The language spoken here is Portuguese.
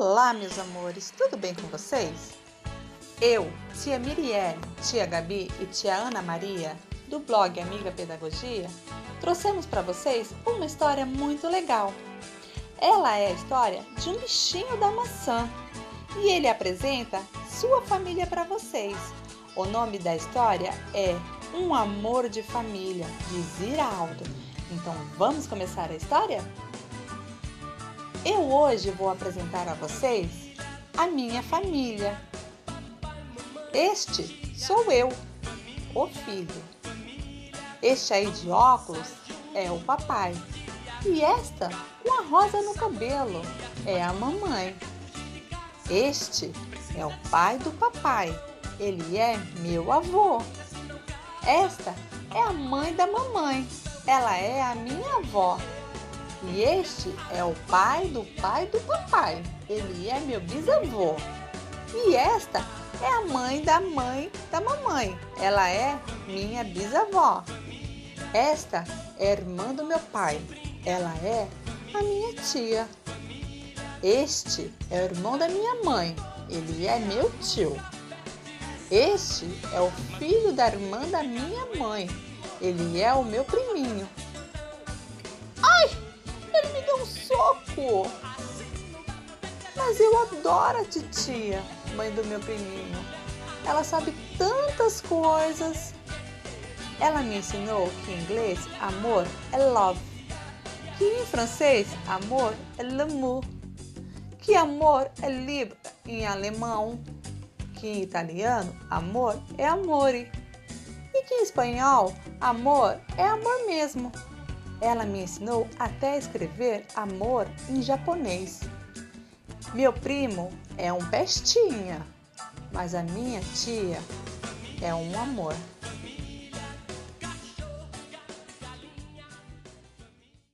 Olá, meus amores, tudo bem com vocês? Eu, tia Mirielle, tia Gabi e tia Ana Maria, do blog Amiga Pedagogia, trouxemos para vocês uma história muito legal. Ela é a história de um bichinho da maçã e ele apresenta sua família para vocês. O nome da história é Um Amor de Família, de Zira Aldo. Então vamos começar a história? Eu hoje vou apresentar a vocês a minha família. Este sou eu, o filho. Este aí de óculos é o papai. E esta, com a rosa no cabelo, é a mamãe. Este é o pai do papai. Ele é meu avô. Esta é a mãe da mamãe. Ela é a minha avó. E este é o pai do pai do papai. Ele é meu bisavô. E esta é a mãe da mãe da mamãe. Ela é minha bisavó. Esta é a irmã do meu pai. Ela é a minha tia. Este é o irmão da minha mãe. Ele é meu tio. Este é o filho da irmã da minha mãe. Ele é o meu priminho. Mas eu adoro a titia, mãe do meu priminho. Ela sabe tantas coisas. Ela me ensinou que em inglês amor é love, que em francês amor é l'amour, que amor é libre em alemão, que em italiano amor é amore e que em espanhol amor é amor mesmo. Ela me ensinou até a escrever amor em japonês. Meu primo é um pestinha, mas a minha tia é um amor.